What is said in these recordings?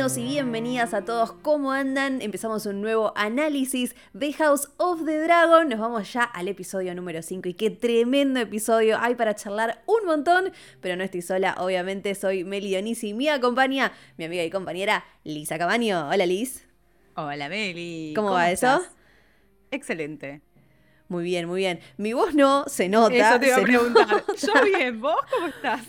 Bienvenidos y bienvenidas a todos, ¿cómo andan? Empezamos un nuevo análisis de House of the Dragon. Nos vamos ya al episodio número 5 y qué tremendo episodio hay para charlar un montón, pero no estoy sola, obviamente soy Meli Dionisi y me acompaña mi amiga y compañera Lisa Cabaño. Hola Liz. Hola Meli. ¿Cómo, va eso? Excelente. Muy bien, muy bien. Mi voz no se nota. Eso te iba a preguntar. Yo bien, ¿vos cómo estás?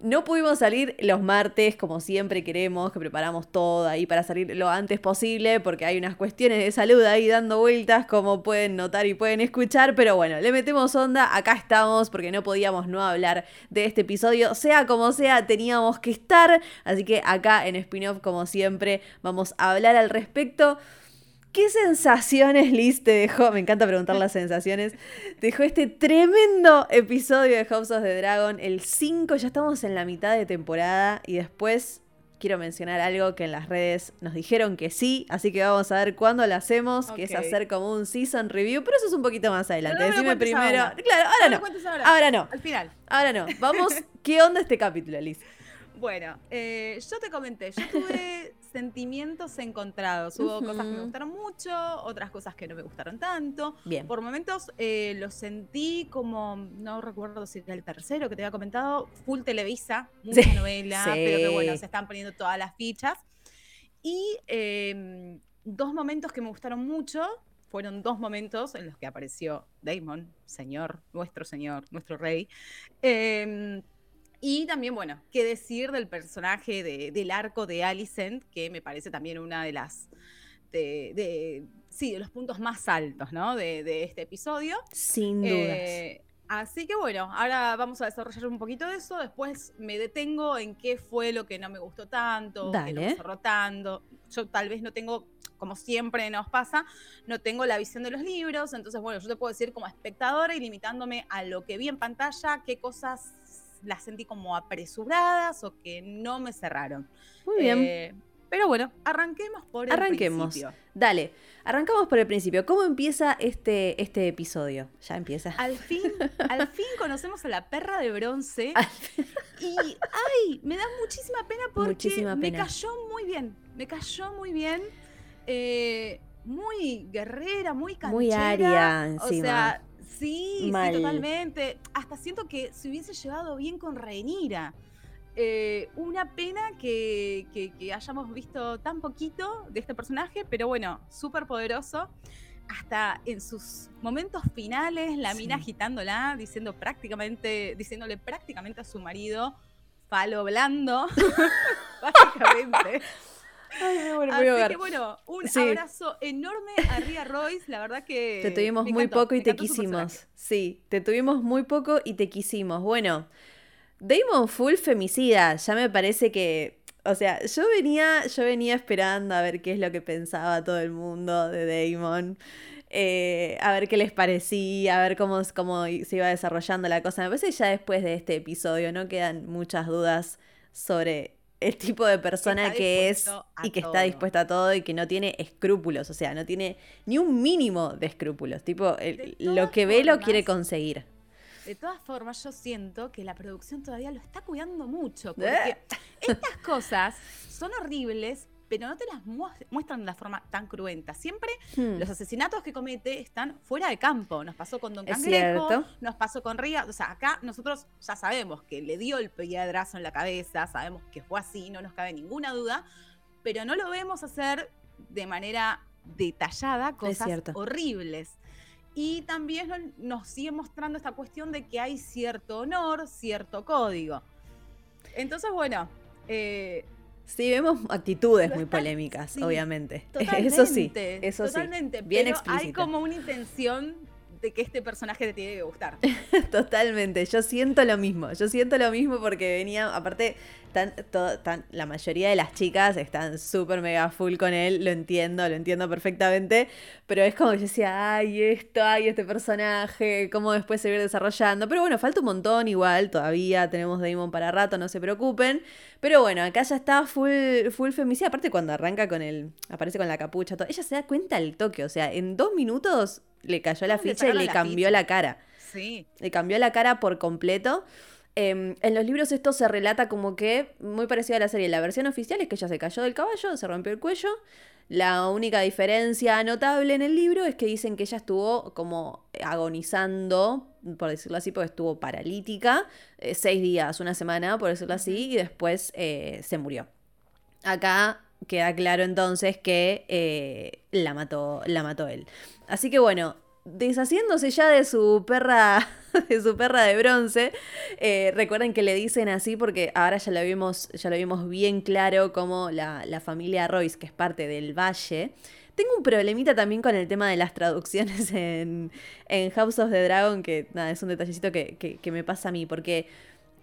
No pudimos salir los martes como siempre queremos, que preparamos todo ahí para salir lo antes posible, porque hay unas cuestiones de salud ahí dando vueltas, como pueden notar y pueden escuchar, pero bueno, le metemos onda, acá estamos, porque no podíamos no hablar de este episodio, sea como sea, teníamos que estar, así que acá en spin-off, como siempre, vamos a hablar al respecto. ¿Qué sensaciones Liz te dejó? Me encanta preguntar las sensaciones. Te dejó este tremendo episodio de House of the Dragon, el 5, ya estamos en la mitad de temporada y después quiero mencionar algo que en las redes nos dijeron que sí, así que vamos a ver cuándo lo hacemos, que es hacer como un season review, pero eso es un poquito más adelante. No Decime primero. ahora. Claro, ahora no. Ahora no. Al final. Ahora no. Vamos, ¿qué onda este capítulo, Liz? Bueno, eh, yo te comenté, yo tuve sentimientos encontrados. Hubo cosas que me gustaron mucho, otras cosas que no me gustaron tanto. Bien. Por momentos eh, lo sentí como, no recuerdo si era el tercero que te había comentado, full Televisa, mucha Sí, novela, sí. pero que bueno, se están poniendo todas las fichas. Y eh, dos momentos que me gustaron mucho fueron dos momentos en los que apareció Damon, señor, nuestro señor, nuestro rey. Eh, y también, bueno, qué decir del personaje de- del arco de Alicent, que me parece también una de las. De, de- sí, de los puntos más altos, ¿no? De, de este episodio. Sin dudas. Eh, así que bueno, ahora vamos a desarrollar un poquito de eso. Después me detengo en qué fue lo que no me gustó tanto, que no Dale. me cerró tanto. Yo tal vez no tengo, como siempre nos pasa, no tengo la visión de los libros. Entonces, bueno, yo te puedo decir como espectadora y limitándome a lo que vi en pantalla, qué cosas las sentí como apresuradas o que no me cerraron. Muy bien. Eh, pero bueno, arranquemos por el Arranquemos. principio. Dale, arrancamos por el principio. ¿Cómo empieza este, este episodio? Ya empieza. Al fin, al fin conocemos a la perra de bronce. Y, ay, me da muchísima pena porque Muchísima me cayó muy bien. Me cayó muy bien. eh, muy guerrera, muy canchera. Muy aria O encima. sea, sí, Mal. sí, totalmente. Hasta siento que se hubiese llevado bien con Rhaenyra. Eh, una pena que, que- que hayamos visto tan poquito de este personaje, pero bueno, súper poderoso. Hasta en sus momentos finales, la mina Sí. agitándola, diciendo prácticamente, diciéndole prácticamente a su marido, falo blando, básicamente. Ay, me muero, me Así voy a ver. que bueno, un Sí. abrazo enorme a Ria Royce, la verdad que... Te tuvimos muy encantó, poco y te quisimos. Sí, te tuvimos muy poco y te quisimos. Bueno, Damon full femicida, ya me parece que, o sea, yo venía, yo venía esperando a ver qué es lo que pensaba todo el mundo de Damon. eh, a ver qué les parecía, a ver cómo, cómo se iba desarrollando la cosa. Me parece que ya después de este episodio no quedan muchas dudas sobre el tipo de persona que es y que está dispuesta a todo y que no tiene escrúpulos, o sea, no tiene ni un mínimo de escrúpulos. Tipo, De lo que ve lo quiere conseguir. De todas formas, yo siento que la producción todavía lo está cuidando mucho. Eh. Porque estas cosas son horribles, pero no te las mu- muestran de una forma tan cruenta. Siempre Hmm. los asesinatos que comete están fuera de campo. Nos pasó con Don Cangrejo, nos pasó con Ría. O sea, acá nosotros ya sabemos que le dio el piedrazo en la cabeza, sabemos que fue así, no nos cabe ninguna duda, pero no lo vemos hacer de manera detallada cosas horribles. Y también no- nos sigue mostrando esta cuestión de que hay cierto honor, cierto código. Entonces, bueno, eh, Sí, vemos actitudes muy polémicas, sí, obviamente. totalmente, Eso sí, eso totalmente, sí. Bien pero hay explícito. como una intención de que este personaje te tiene que gustar. Totalmente, yo siento lo mismo, yo siento lo mismo porque venía, aparte, tan, todo- tan- la mayoría de las chicas están súper mega full con él, lo entiendo, lo entiendo perfectamente, pero es como que yo decía, ay, esto, ay, este personaje, cómo después se va desarrollando, pero bueno, falta un montón igual, todavía tenemos Damon para rato, no se preocupen, pero bueno, acá ya está full, full femicida, aparte cuando arranca con el, aparece con la capucha, todo, ella se da cuenta al toque, o sea, en dos minutos le cayó la ¿Cómo le ficha y le cambió ficha? la cara Sí. le cambió la cara por completo. Em, en los libros esto se relata como que muy parecido a la serie. La versión oficial es que ella se cayó del caballo, se rompió el cuello. La única diferencia notable en el libro es que dicen que ella estuvo como agonizando, por decirlo así, porque estuvo paralítica, eh, seis días, una semana, por decirlo así, y después eh, se murió. Acá queda claro entonces que eh, la, mató, la mató él. Así que bueno, deshaciéndose ya de su perra, de su perra de bronce, eh, recuerden que le dicen así porque ahora ya lo vimos, ya lo vimos bien claro como la, familia Royce, que es parte del Valle. Tengo un problemita también con el tema de las traducciones en, en House of the Dragon, que nada, es un detallecito que, que me pasa a mí, porque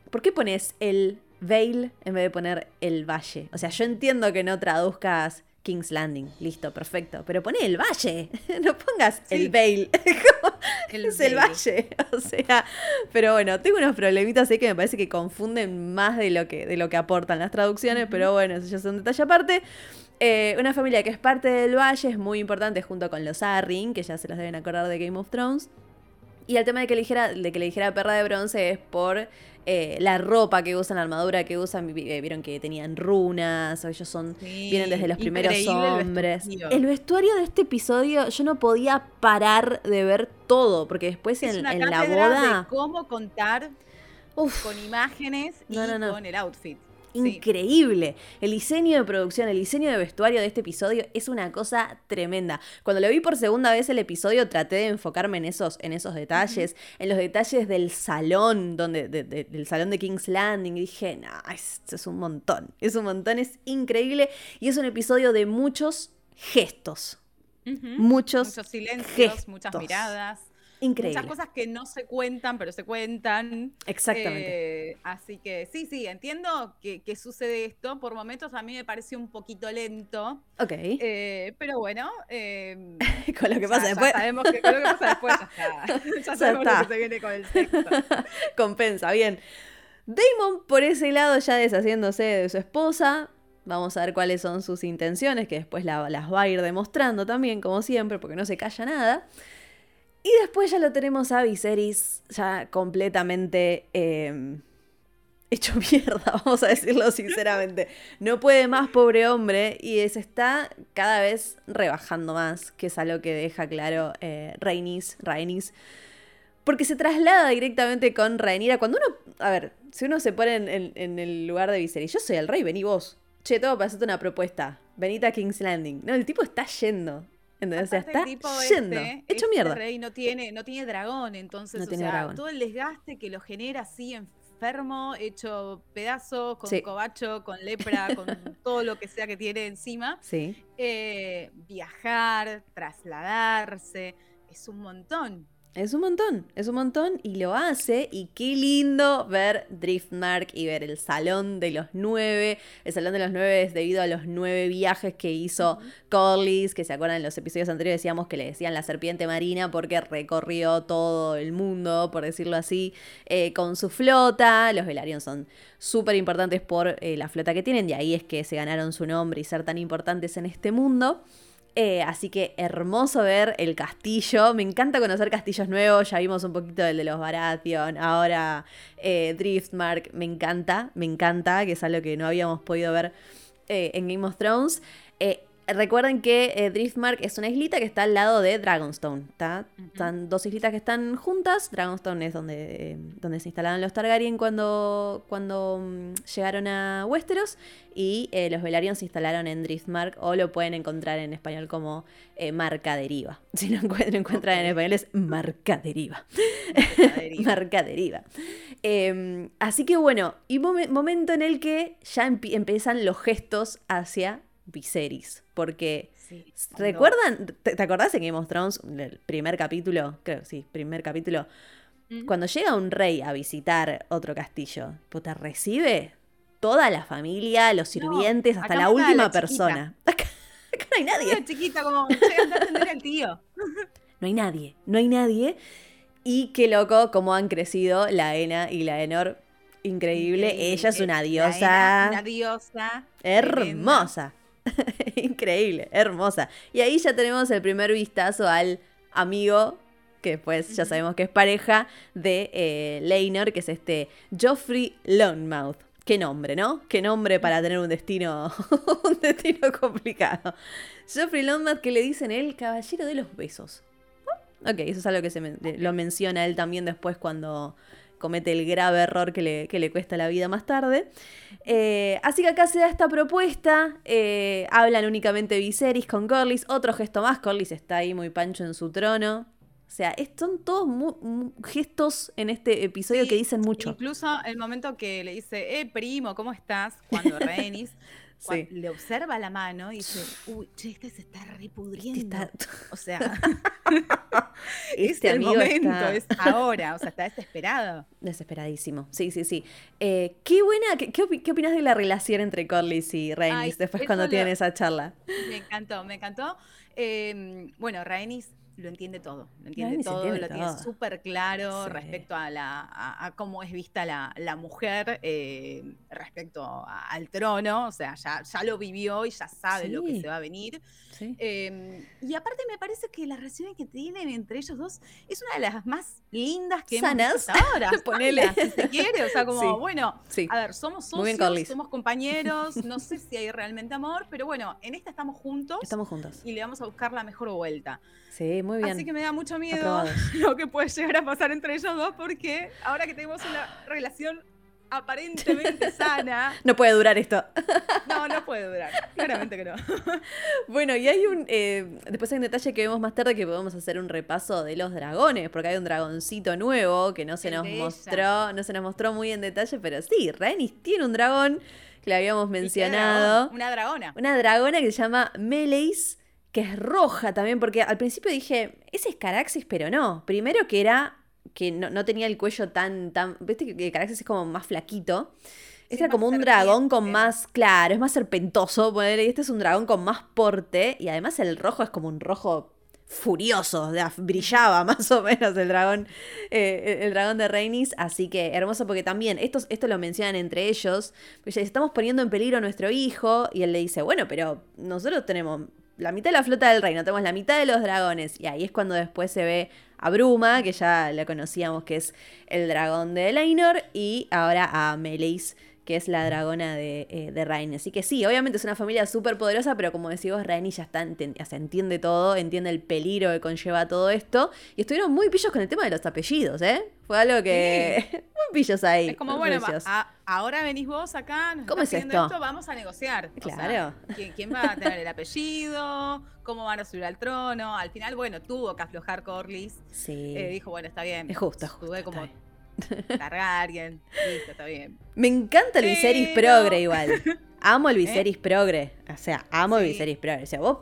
¿por qué pones el Vale en vez de poner el Valle? O sea, yo entiendo que no traduzcas King's Landing. Listo, perfecto. Pero poné el valle. No pongas el Vale. es el valle. O sea, pero bueno, tengo unos problemitas ahí que me parece que confunden más de lo que, de lo que aportan las traducciones, pero bueno, eso ya es un detalle aparte. Eh, una familia que es parte del valle es muy importante junto con los Arryn, que ya se los deben acordar de Game of Thrones. Y el tema de que, eligiera, de que le dijera perra de bronce es por eh, la ropa que usan, la armadura que usan, eh, vieron que tenían runas, o ellos son, vienen desde los primeros hombres. El vestuario. de este episodio, yo no podía parar de ver todo, porque después en, la boda. De cómo contar con imágenes y con el outfit increíble. El diseño de producción, el diseño de vestuario de este episodio es una cosa tremenda. Cuando lo vi por segunda vez el episodio traté de enfocarme en esos, en esos detalles, en los detalles del salón, donde, del salón de King's Landing. Y dije, no, esto es un montón, es un montón, es increíble. Y es un episodio de muchos gestos. Muchos, muchos silencios, muchas miradas. Increíble. Muchas cosas que no se cuentan, pero se cuentan. Exactamente. Eh, así que sí, sí, entiendo que, sucede esto. Por momentos a mí me pareció un poquito lento. Ok. Eh, pero bueno. Em, con lo que pasa después. sabemos que con lo que pasa después ya, sabemos lo que se viene con el sexo. Compensa, bien. Damon, por ese lado, ya deshaciéndose de su esposa, Vamos a ver cuáles son sus intenciones, que después las va a ir demostrando también, como siempre, porque no se calla nada. Y después ya lo tenemos a Viserys ya completamente em, hecho mierda, vamos a decirlo sinceramente. No puede más, pobre hombre, y se está cada vez rebajando más, que es algo que deja claro eh, Rainis, porque se traslada directamente con Rhaenyra. Cuando uno, a ver, si uno se pone en, el lugar de Viserys, yo soy el rey, vení vos. Che, tengo para hacerte una propuesta. Venite a King's Landing. No, el tipo está yendo. Entonces está yendo, este, hecho mierda. Este rey no tiene, no tiene dragón, entonces, o sea, todo el desgaste que lo genera así enfermo, hecho pedazo, con cobacho, con lepra, con todo lo que sea que tiene encima. Sí. Eh, viajar, trasladarse, es un montón. Es un montón, es un montón y lo hace. Y qué lindo ver Driftmark y ver el Salón de los Nueve. El Salón de los Nueve es debido a los nueve viajes que hizo Corlys, que se acuerdan en los episodios anteriores decíamos que le decían la serpiente marina porque recorrió todo el mundo, por decirlo así, eh, con su flota. Los Velaryon son súper importantes por eh, la flota que tienen, y ahí es que se ganaron su nombre y ser tan importantes en este mundo. Eh, así que hermoso ver el castillo. Me encanta conocer castillos nuevos. Ya vimos un poquito del de los Baratheon. Ahora eh, Driftmark. Me encanta, me encanta, que es algo que no habíamos podido ver eh, en Game of Thrones. Recuerden que eh, Driftmark es una islita que está al lado de Dragonstone. Están dos islitas que están juntas. Dragonstone es donde, eh, donde se instalaron los Targaryen cuando, cuando mm, llegaron a Westeros. Y eh, los Velaryon se instalaron en Driftmark. O lo pueden encontrar en español como Marca Deriva. Si no encuentran, en español es Marca Deriva. Marca Deriva. Em, así que bueno, y momento en el que ya empiezan los gestos hacia Viserys. Porque, ¿recuerdan? ¿te, acordás en Game of Thrones, el primer capítulo? Creo, sí, primer capítulo. Cuando llega un rey a visitar otro castillo, pues te recibe toda la familia, los sirvientes, hasta la última persona. Acá, no hay nadie. chiquita, como a atender al tío. No hay nadie, no hay nadie. Y qué loco cómo han crecido la Ena y la Enor. Increíble. Ella es una diosa. una diosa. Hermosa. Increíble, hermosa. Y ahí ya tenemos el primer vistazo al amigo que después ya sabemos que es pareja de eh, que es este Joffrey Longmouth. Qué nombre, ¿no? Qué nombre para tener un destino, un destino complicado. Joffrey Longmouth que le dicen el caballero de los besos. Ok, eso es algo que se lo menciona él también después cuando comete el grave error que le, que le cuesta la vida más tarde. Eh, así que acá se da esta propuesta. Eh, hablan únicamente Viserys con Corlys. Otro gesto más. Corlys está ahí muy pancho en su trono. O sea, son todos gestos en este episodio que dicen mucho. Incluso el momento que le dice, eh, primo, ¿cómo estás? Cuando Le observa la mano y dice, uy, che, este se está repudriendo. O sea, este es el momento, es ahora, o sea, está desesperado. Desesperadísimo, sí, sí, sí. Eh, qué buena, qué, qué, opinas de la relación entre Corlys y Rhaenys después cuando tienen esa charla? Me encantó, me encantó. Em, bueno, Rhaenys lo entiende todo, lo entiende todo, lo tiene súper claro respecto a, la, a, cómo es vista la, la mujer eh, respecto al trono, o sea, ya, ya lo vivió y ya sabe lo que se va a venir. Em, y aparte me parece que las relaciones que tienen entre ellos dos es una de las más lindas que hemos visto ahora. Ponele. si se quiere, o sea, como, bueno, a ver, somos socios, somos compañeros, no sé si hay realmente amor, pero bueno, en esta estamos juntos. Estamos juntos. Y le vamos a buscar la mejor vuelta. Sí, muy bien. Así que me da mucho miedo lo que puede llegar a pasar entre ellos dos, porque ahora que tenemos una relación aparentemente sana. No puede durar esto. No, no puede durar. Claramente que no. Bueno, y hay un. Eh, después hay un detalle que vemos más tarde que podemos hacer un repaso de los dragones, porque hay un dragoncito nuevo que no se nos mostró, no se nos mostró muy en detalle, pero sí, Rhaenys tiene un dragón que le habíamos mencionado. Una dragona. Una dragona que se llama Meleis, que es roja también, porque al principio dije, ese es Caraxis, pero no. Primero que era que no, tenía el cuello tan, tan. ¿Viste que Caraxes es como más flaquito? Este era como un dragón con más. Claro, es más serpentoso. Y este es un dragón con más porte. Y además el rojo es como un rojo furioso. brillaba más o menos el dragón. Eh, el dragón de Rhaenys. Así que hermoso porque también. Esto, esto lo mencionan entre ellos. Pues estamos poniendo en peligro a nuestro hijo. Y él le dice: Bueno, pero nosotros tenemos la mitad de la flota del reino, tenemos la mitad de los dragones. Y ahí es cuando después se ve a Bruma, que ya la conocíamos que es el dragón de Leinor, y ahora a Meleis, que es la dragona de, eh, de Así que sí, obviamente es una familia súper poderosa, pero como decimos, Rain ya está, se entiende todo, entiende el peligro que conlleva todo esto. Y estuvieron muy pillos con el tema de los apellidos, ¿eh? Fue algo que. muy pillos ahí. Es como, bueno, ahora venís vos acá, nos ¿Cómo es esto? Vamos a negociar. Claro. ¿quién, va a tener el apellido? ¿Cómo van a subir al trono? Al final, bueno, tuvo que aflojar Corlys. Sí. Eh, dijo, bueno, está bien. Es justo. Estuve como Targaryen. Listo, está bien. Me encanta el Viserys progre igual. Amo el ¿Eh? Viserys progre. O sea, amo el Viserys progre. O sea, vos,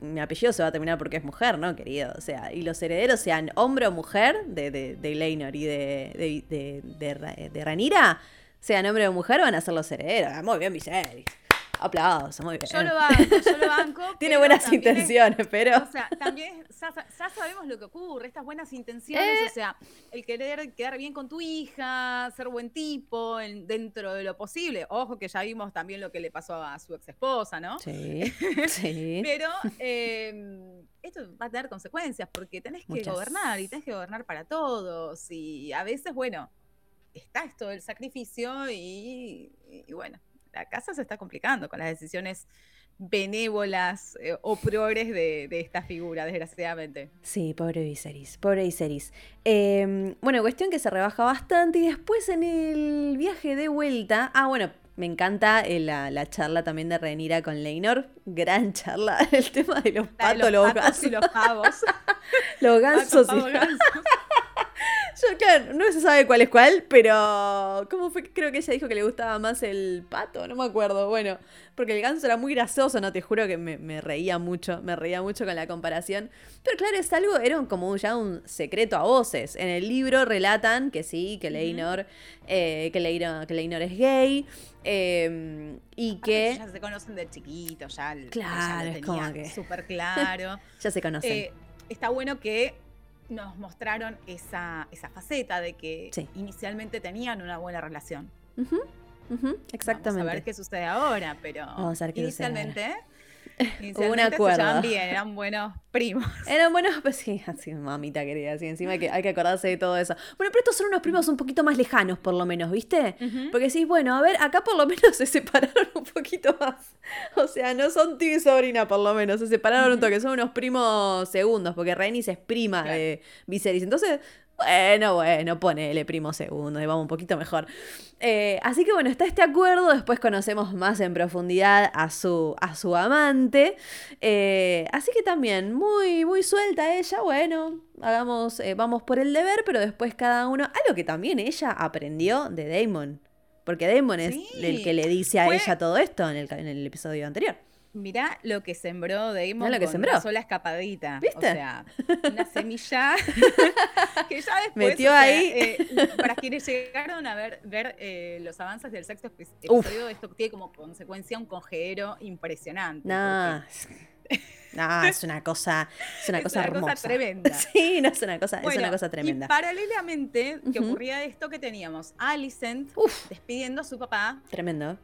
mi apellido se va a terminar porque es mujer, ¿no, querido? O sea, y los herederos sean hombre o mujer de, de, de Leinor y de, de, de, de Ranira, sean hombre o mujer, van a ser los herederos. Ah, muy bien, Viserys. Aplausos, muy bien. Yo lo banco, yo lo banco. Tiene buenas intenciones, pero. O sea, también ya, sabemos lo que ocurre, estas buenas intenciones, o eh. sea, el querer quedar bien con tu hija, ser buen tipo, dentro de lo posible. Ojo que ya vimos también lo que le pasó a su ex esposa, ¿no? Sí. sí. pero em, esto va a tener consecuencias porque tenés que gobernar y tenés que gobernar para todos. Y a veces, bueno, está esto del sacrificio y bueno la casa se está complicando con las decisiones benévolas eh, o progres de, esta figura, desgraciadamente. Sí, pobre Viserys, pobre Viserys. Em, bueno, cuestión que se rebaja bastante y después en el viaje de vuelta, ah, bueno, me encanta eh, la, charla también de Renira con Leinor. Gran charla. El tema de los patos, los, patos y los pavos. los gansos. y... Yo, claro, no se sabe cuál es cuál, pero. ¿Cómo fue? Creo que ella dijo que le gustaba más el pato, no me acuerdo. Bueno, porque el ganso era muy gracioso, no te juro que me, reía mucho, me reía mucho con la comparación. Pero claro, es algo, era como ya un secreto a voces. En el libro relatan que sí, que Leinor, eh, que, Leinor que Leinor es gay. Em, y que. Ya se conocen de chiquito, ya. Claro, es como que. Súper claro. ya se conocen. Eh, está bueno que nos mostraron esa, esa faceta de que inicialmente tenían una buena relación. exactamente. Vamos a ver qué sucede ahora, pero inicialmente Un se acuerdo. bien, eran buenos primos. Eran buenos, pues sí, así, mamita querida, así, encima hay que, hay que acordarse de todo eso. Bueno, pero estos son unos primos un poquito más lejanos, por lo menos, ¿viste? Porque sí, bueno, a ver, acá por lo menos se separaron un poquito más. O sea, no son tío y sobrina, por lo menos, se separaron un toque, son unos primos segundos, porque Rhaenys es prima Claro. de Viserys. Entonces, bueno, bueno, ponele primo segundo, y vamos un poquito mejor. Eh, así que bueno, está este acuerdo, después conocemos más en profundidad a su, a su amante. Eh, así que también, muy, muy suelta ella, bueno, hagamos, eh, vamos por el deber, pero después cada uno, algo que también ella aprendió de Damon. Porque Damon es el que le dice a fue- ella todo esto en el, en el episodio anterior. Mirá lo que sembró Damon lo que con sembró. una sola escapadita. ¿Viste? O sea, una semilla que ya después, Metió o sea, ahí. eh, para quienes llegaron a ver, ver eh, los avances del sexto epi- Uf. episodio, esto tiene como consecuencia un congedero impresionante. No, no, es una cosa, es una Es cosa una cosa tremenda. Sí, no es una cosa, es una cosa tremenda. Y paralelamente, que ocurría esto que teníamos Alicent Uf. despidiendo a su papá. Tremendo.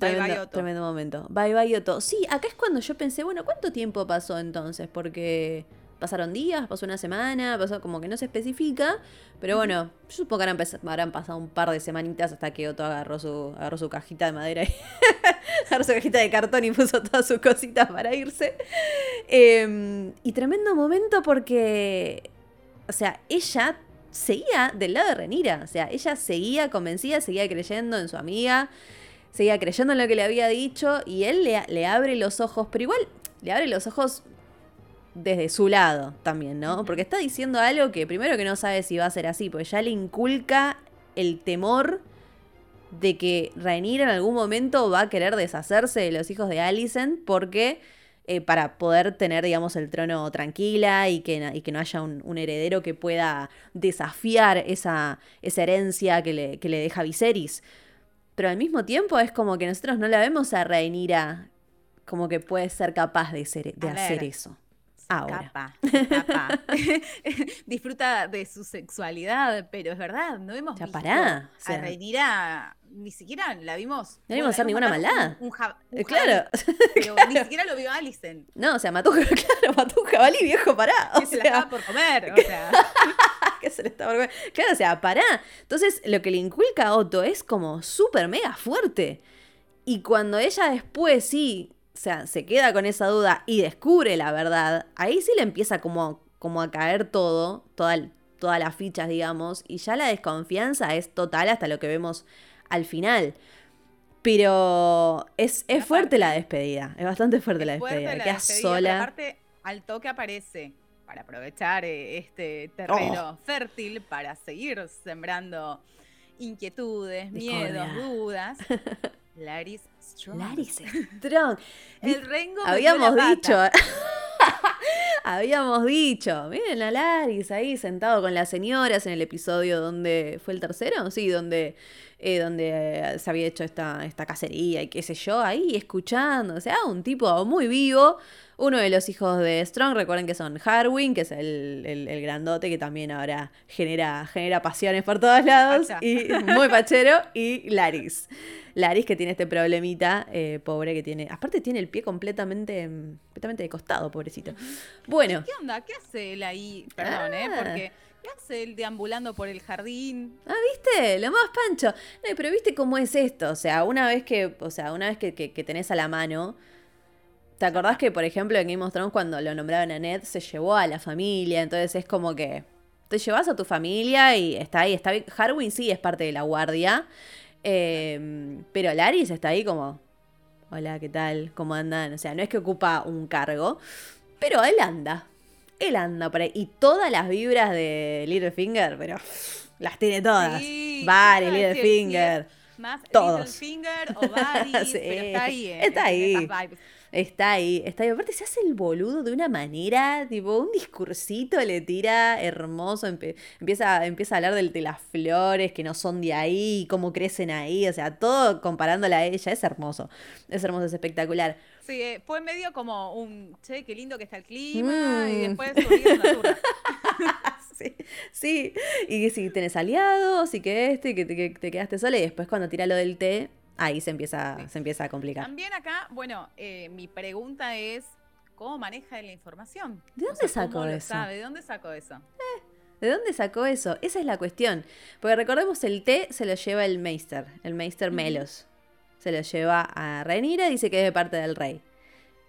Bye, bye, Tremendo, Otto. tremendo momento. Bye bye Otto. Sí, acá es cuando yo pensé, bueno, ¿cuánto tiempo pasó entonces? Porque pasaron días, pasó una semana, pasó como que no se especifica. Pero bueno, yo supongo que habrán, pas- habrán pasado un par de semanitas hasta que Otto agarró su, agarró su cajita de madera y agarró su cajita de cartón y puso todas sus cositas para irse. Eh, y tremendo momento porque, o sea, ella seguía del lado de Renira. O sea, ella seguía convencida, seguía creyendo en su amiga seguía creyendo en lo que le había dicho y él le, le abre los ojos, pero igual le abre los ojos desde su lado también, ¿no? Porque está diciendo algo que primero que no sabe si va a ser así, porque ya le inculca el temor de que Rhaenyra en algún momento va a querer deshacerse de los hijos de Alicent porque eh, para poder tener, digamos, el trono tranquila y que, y que no haya un, un heredero que pueda desafiar esa, esa herencia que le, que le deja Viserys. Pero al mismo tiempo es como que nosotros no la vemos a Rhaenyra como que puede ser capaz de, ser, de A hacer ver. eso. Ahora. Disfruta de su sexualidad, pero es verdad, no hemos Ya visto pará, o sea. a Rhaenyra, ni siquiera la vimos. No vimos hacer la ninguna matar maldad. Un, un ja- un Eh, claro. jabalí, pero ni siquiera lo vio Alicent, No, o sea, mató, claro, mató un jabalí viejo, pará. Que se la estaba por comer. O sea, que se le está por- Claro, o sea, pará. Entonces, lo que le inculca a Otto es como súper mega fuerte. Y cuando ella después sí, o sea, se queda con esa duda y descubre la verdad, ahí sí le empieza como, como a caer todo, toda, todas las fichas, digamos, y ya la desconfianza es total hasta lo que vemos al final. Pero es, es fuerte la despedida, es bastante fuerte la es fuerte despedida. la Queda despedida, sola. aparte, al toque aparece para aprovechar eh, este terreno Oh. fértil para seguir sembrando inquietudes, Discordia. miedos, dudas. Laris Strong. Laris Strong. El Rengo Habíamos dicho, habíamos dicho, miren a Laris ahí sentado con las señoras en el episodio donde fue el tercero, sí, donde, eh, donde eh, se había hecho esta, esta cacería y qué sé yo, ahí escuchando, o sea, un tipo muy vivo. Uno de los hijos de Strong, recuerden que son Harwin, que es el, el- el grandote que también ahora genera, genera pasiones por todos lados, Pacha. y muy pachero, y Laris. Laris que tiene este problemita, eh, pobre que tiene, aparte tiene el pie completamente, completamente de costado, pobrecito. Bueno, ¿Qué onda? ¿Qué hace él ahí? Perdón, ¿eh? Ah. Porque ¿qué hace deambulando por el jardín? Ah, ¿viste? Lo más pancho. No, pero ¿viste cómo es esto? O sea, una vez que, o sea, una vez que, que- tenés a la mano, ¿te acordás que, por ejemplo, en Game of Thrones cuando lo nombraron a Ned se llevó a la familia? Entonces es como que te llevas a tu familia y está ahí, está. Harwin sí es parte de la guardia, eh, pero Laris está ahí como, hola, ¿qué tal? ¿Cómo andan? O sea, no es que ocupa un cargo, pero él anda. Él anda por ahí. Y todas las vibras de Littlefinger, pero las tiene todas. Sí, Barry. Littlefinger. Más Todos. Littlefinger o Sí, pero está ahí, ¿eh? está ahí. Está ahí, está ahí. Aparte se hace el boludo de una manera, tipo, un discursito le tira hermoso. empieza, empieza a hablar del- de las flores que no son de ahí, cómo crecen ahí. O sea, todo comparándola a ella. Es hermoso. Es hermoso, es espectacular. Sí, eh, fue medio como un, che, qué lindo que está el clima, y Mm. después una sí, sí. Y si tenés aliados y que este, y que te, que te quedaste sola. Y después cuando tira lo del té, ahí se empieza, Sí. se empieza a complicar. También acá, bueno, eh, mi pregunta es, ¿cómo maneja la información? ¿De O dónde sea, sacó ¿cómo lo eso? sabe? ¿De dónde sacó eso? ¿De dónde sacó eso? Esa es la cuestión. Porque recordemos, el té se lo lleva el Meister, el Meister. Melos. Se lo lleva a Rhaenyra y dice que es de parte del rey.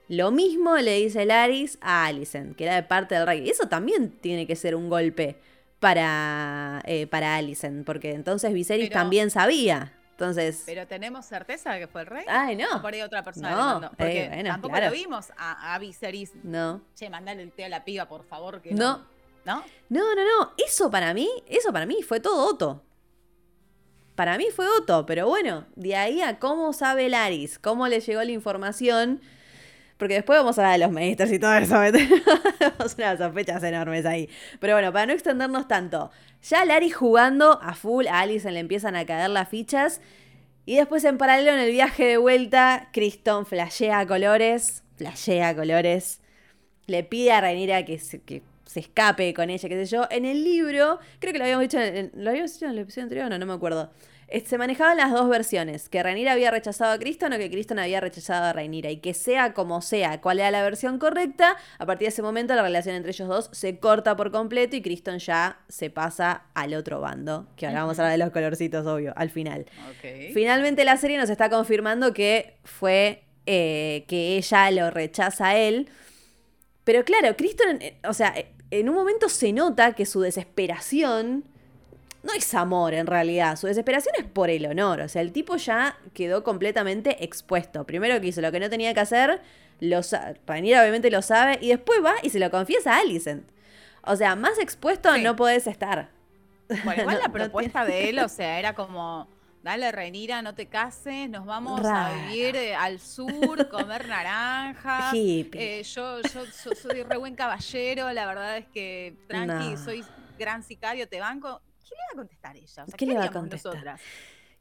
Lo mismo le dice Laris a Alicent, que era de parte del rey. Eso también tiene que ser un golpe para, eh, para Alicent, porque entonces Viserys Pero- también sabía. Entonces... ¿Pero tenemos certeza de que fue el rey? Ay, ¿O no. por ahí otra persona No, mandó? Porque eh, bueno, tampoco claro. lo vimos a, a Viserys. No. Che, mandale el té a la piba, por favor, que No. no. ¿No? No, no, no. Eso para mí, eso para mí fue todo Otto. Para mí fue Otto, pero bueno, de ahí a cómo sabe Laris, cómo le llegó la información. Porque después vamos a hablar de los maestros y todo eso. Tenemos unas sospechas enormes ahí. Pero bueno, para no extendernos tanto. Ya Laris jugando a full, a Alison le empiezan a caer las fichas. Y después en paralelo en el viaje de vuelta, Criston flashea colores. Flashea colores le pide a Rhaenyra que se, que se escape con ella, qué sé yo. En el libro, creo que lo habíamos dicho, en, ¿lo habíamos dicho en el episodio anterior? No, no me acuerdo. Eh, Se manejaban las dos versiones, que Rhaenyra había rechazado a Criston o que Criston había rechazado a Rhaenyra. Y que sea como sea, cuál era la versión correcta, a partir de ese momento la relación entre ellos dos se corta por completo y Criston ya se pasa al otro bando. Que ahora vamos a hablar de los colorcitos, obvio, al final. Finalmente la serie nos está confirmando que fue eh, que ella lo rechaza a él. Pero claro, Criston, eh, o sea, en un momento se nota que su desesperación no es amor en realidad, su desesperación es por el honor. O sea, el tipo ya quedó completamente expuesto. Primero que hizo lo que no tenía que hacer, lo Rhaenyra obviamente lo sabe, y después va y se lo confiesa a Alicent. O sea, más expuesto Sí. no podés estar. Bueno, igual No- la no propuesta de él, o sea, era como, dale, Renira, no te cases, nos vamos a vivir eh, al sur, comer naranjas. Hippie. Eh, yo, yo, yo soy re buen caballero, la verdad es que, tranqui, No. soy gran sicario, te banco. ¿Qué le va a contestar ella? O sea, ¿Qué le va a contestar? nosotras?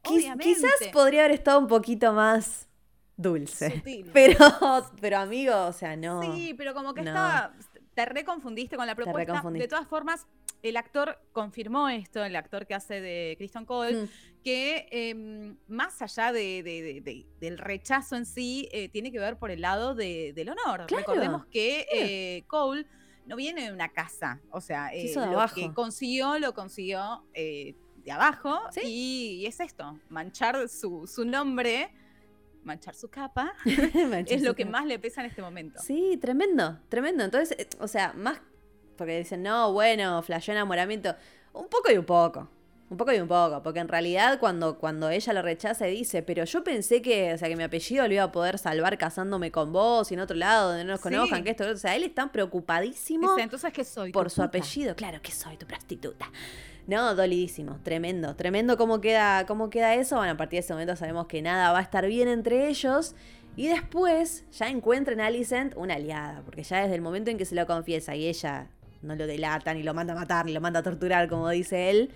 Quizás podría haber estado un poquito más dulce. Sutil. Pero, pero amigo, o sea, no. Sí, pero como que No. estaba. Te reconfundiste con la propuesta. De todas formas, el actor confirmó esto, el actor que hace de Christian Cole, Mm. que em, más allá de- de- de- de- del rechazo en sí, eh, tiene que ver por el lado de- del honor. Claro. Recordemos que eh, Cole no viene de una casa, o sea, Se eh, lo abajo. que consiguió, lo consiguió eh, de abajo, Sí. y, y es esto, manchar su, su nombre, manchar su capa, es lo que más le pesa en este momento. Sí, tremendo, tremendo. Entonces, eh, o sea, más. Porque dicen, no, bueno, flasheó enamoramiento. Un poco y un poco. Un poco y un poco. Porque en realidad, cuando, cuando ella lo rechaza y dice, pero yo pensé que, o sea, que mi apellido lo iba a poder salvar casándome con vos y en otro lado donde no nos Sí. conozcan, que esto. O sea, él está preocupadísimo. Dice, entonces, ¿qué soy? por ¿Tu su puta? apellido. Claro que soy tu prostituta. No, dolidísimo, tremendo, tremendo cómo queda, cómo queda eso. Bueno, a partir de ese momento sabemos que nada va a estar bien entre ellos. Y después ya encuentra en Alicent una aliada, porque ya desde el momento en que se lo confiesa y ella no lo delata, ni lo manda a matar, ni lo manda a torturar, como dice él,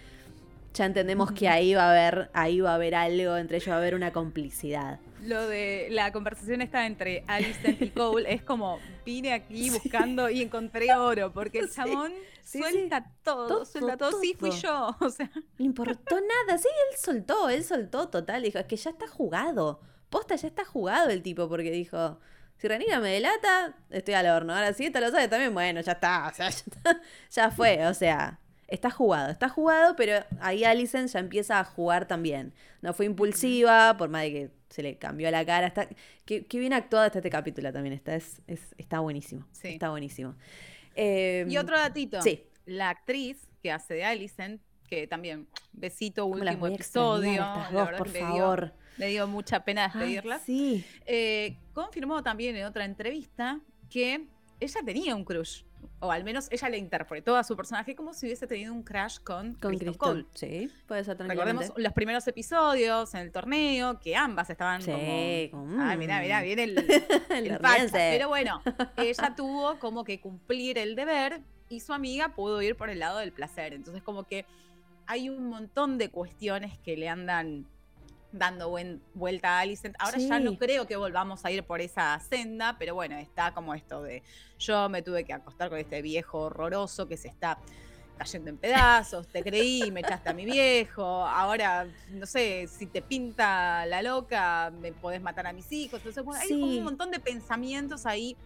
ya entendemos que ahí va a haber, ahí va a haber algo, entre ellos va a haber una complicidad. Lo de la conversación está entre Alicent y Cole es como vine aquí buscando y encontré oro, porque el Sí, chabón sí, suelta todo, Todo, suelta todo. Sí, fui yo. O sea, No le importó nada. Sí, él soltó, él soltó total. Dijo, es que ya está jugado. Posta, ya está jugado el tipo, porque dijo, si Renira me delata, estoy al horno. Ahora sí, esta lo sabe también, bueno, ya está. O sea, ya, está, ya fue, o sea. Está jugado, está jugado, pero ahí Alicent ya empieza a jugar también. No fue impulsiva, por más de que se le cambió la cara. Está, qué, qué bien actuado está este capítulo también. Está, es, es- está buenísimo. Sí. Está buenísimo. Eh, y otro datito. Sí. La actriz que hace de Alicent, que también, besito, ¿cómo las último episodio. estas dos, por dio- favor? Me dio mucha pena Ay, despedirlas. sí. Eh, confirmó también en otra entrevista que ella tenía un crush. O al menos ella le interpretó a su personaje como si hubiese tenido un crush con, Con Kristen. Cole. Sí, puede ser. Recordemos los primeros episodios en el torneo, que ambas estaban Sí, como... Ah, mirá, mirá, viene el, el. Pero bueno, ella tuvo como que cumplir el deber y su amiga pudo ir por el lado del placer. Entonces como que hay un montón de cuestiones que le andan dando buen- vuelta a Alicent. Ahora ya no creo que volvamos a ir por esa senda, pero bueno, está como esto de yo me tuve que acostar con este viejo horroroso que se está cayendo en pedazos, te creí, me echaste a mi viejo, ahora, no sé, si te pinta la loca, me podés matar a mis hijos. Entonces, bueno, hay como un montón de pensamientos ahí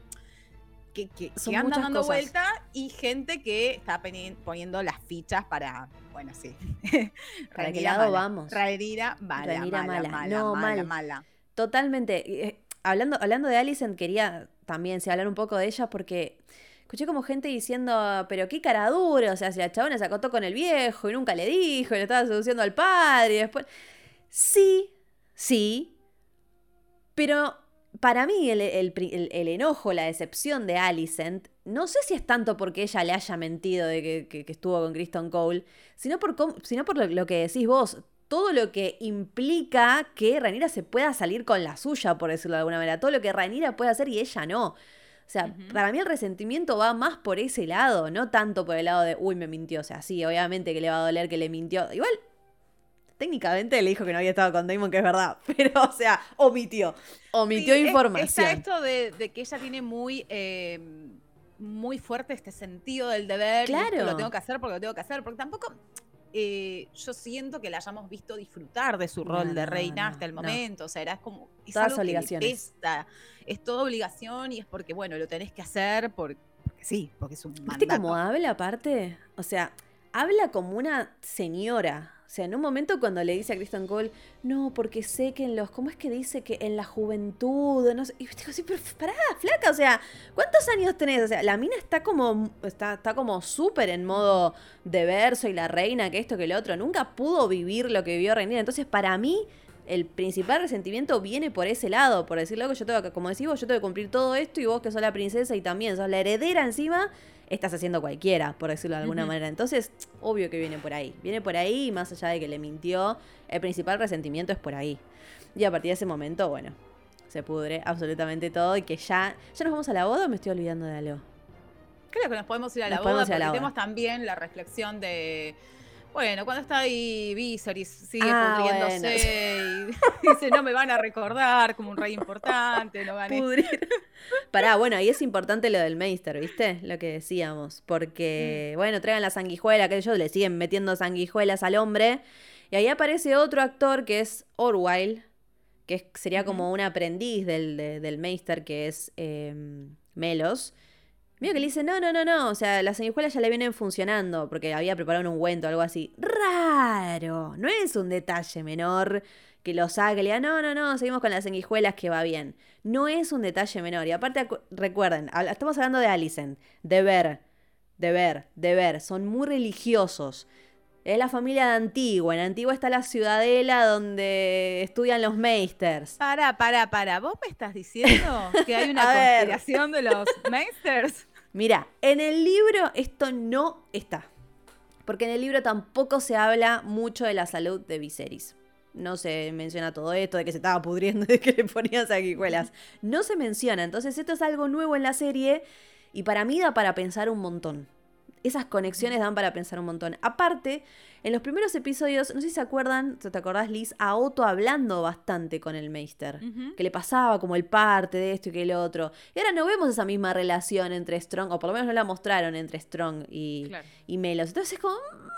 que, que, andan dando vuelta y gente que está poniendo las fichas para, bueno, sí. ¿Para qué lado vamos? Raerira mala, mala, mala, mala, no, mala, mala. Totalmente. Eh, hablando, hablando de Alicent, quería también se hablar un poco de ella porque escuché como gente diciendo, pero qué cara dura, o sea, si la chabona se acotó con el viejo y nunca le dijo y le estaba seduciendo al padre y después... Sí, sí, pero para mí el, enojo, la decepción de Alicent, no sé si es tanto porque ella le haya mentido de que, estuvo con Kristen Cole, sino por, sino por lo, que decís vos, todo lo que implica que Ranira se pueda salir con la suya, por decirlo de alguna manera, todo lo que Ranira puede hacer y ella no. O sea, para mí el resentimiento va más por ese lado, no tanto por el lado de, uy, me mintió. O sea, sí, obviamente que le va a doler que le mintió. Igual, técnicamente le dijo que no había estado con Damon, que es verdad. Pero, o sea, omitió. Omitió información. Está esto de, que ella tiene muy. Em, muy fuerte este sentido del deber. Claro. Lo tengo que hacer porque lo tengo que hacer. Porque tampoco. Eh, yo siento que la hayamos visto disfrutar de su rol de reina hasta el momento. O sea, era como. Es Todas obligaciones. es toda obligación y es porque, bueno, lo tenés que hacer porque, sí, porque es un mandato. ¿Viste cómo habla aparte? O sea, habla como una señora. O sea, en un momento cuando le dice a Kristen Cole, no, porque sé que en los, ¿cómo es que dice que en la juventud? No sé, y digo, sí, pero pará, flaca, o sea, ¿cuántos años tenés? O sea, la mina está como, está, está como súper en modo de verso y la reina, que esto, que lo otro. Nunca pudo vivir lo que vivió Reina. Entonces, para mí, el principal resentimiento viene por ese lado, por decirlo que yo tengo que, como decís vos, yo tengo que cumplir todo esto y vos que sos la princesa y también sos la heredera encima, estás haciendo cualquiera, por decirlo de alguna manera. Entonces, obvio que viene por ahí. Viene por ahí y más allá de que le mintió, el principal resentimiento es por ahí. Y a partir de ese momento, bueno, se pudre absolutamente todo y que ya... ¿Ya nos vamos a la boda o me estoy olvidando de algo? Creo que nos podemos ir a la boda porque tenemos también la reflexión de bueno, cuando está ahí Viserys sigue ah, pudriéndose y dice, no me van a recordar como un rey importante, no van Pudrir. Pará, bueno, ahí es importante lo del Meister, ¿viste? Lo que decíamos. Porque, mm. bueno, traigan la sanguijuela, que ellos le siguen metiendo sanguijuelas al hombre. Y ahí aparece otro actor que es Orwell, que sería como un aprendiz del, del Meister, que es em, Melos. Mío que le dice, no, no, no, no, o sea, las sanguijuelas ya le vienen funcionando porque había preparado un ungüento o algo así. Raro, no es un detalle menor que lo saque, le diga, no, no, no, seguimos con las sanguijuelas que va bien. No es un detalle menor. Y aparte, recuerden, estamos hablando de Alicent, de ver, de ver, de ver, son muy religiosos. Es la familia de Antigua. En Antigua está la ciudadela donde estudian los meisters. Para, para, para. ¿Vos me estás diciendo que hay una conspiración de los meisters? Mira, en el libro esto no está. Porque en el libro tampoco se habla mucho de la salud de Viserys. No se menciona todo esto de que se estaba pudriendo de que le ponían sanguijuelas. No se menciona. Entonces esto es algo nuevo en la serie y para mí da para pensar un montón esas conexiones dan para pensar un montón. Aparte, en los primeros episodios, no sé si se acuerdan, te acordás, Liz, a Otto hablando bastante con el Meister. Que le pasaba como el parte de esto y que el otro. Y ahora no vemos esa misma relación entre Strong, o por lo menos no la mostraron entre Strong y, y Melos. Entonces es como. Mm,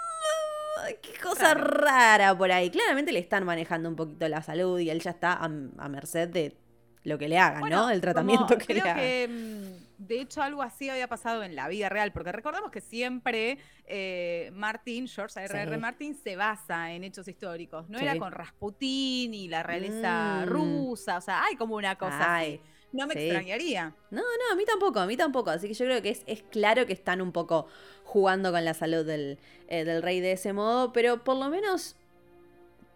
qué cosa rara por ahí. Claramente le están manejando un poquito la salud y él ya está a, merced de lo que le hagan, ¿no? El tratamiento que le hagan. Mm, de hecho, algo así había pasado en la vida real, porque recordemos que siempre eh, Martin, George R.R. Martin, se basa en hechos históricos. No era con Rasputín y la realeza mm. rusa, o sea, hay como una cosa así. No me extrañaría. No, no, a mí tampoco, a mí tampoco. Así que yo creo que es, es claro que están un poco jugando con la salud del, eh, del rey de ese modo, pero por lo menos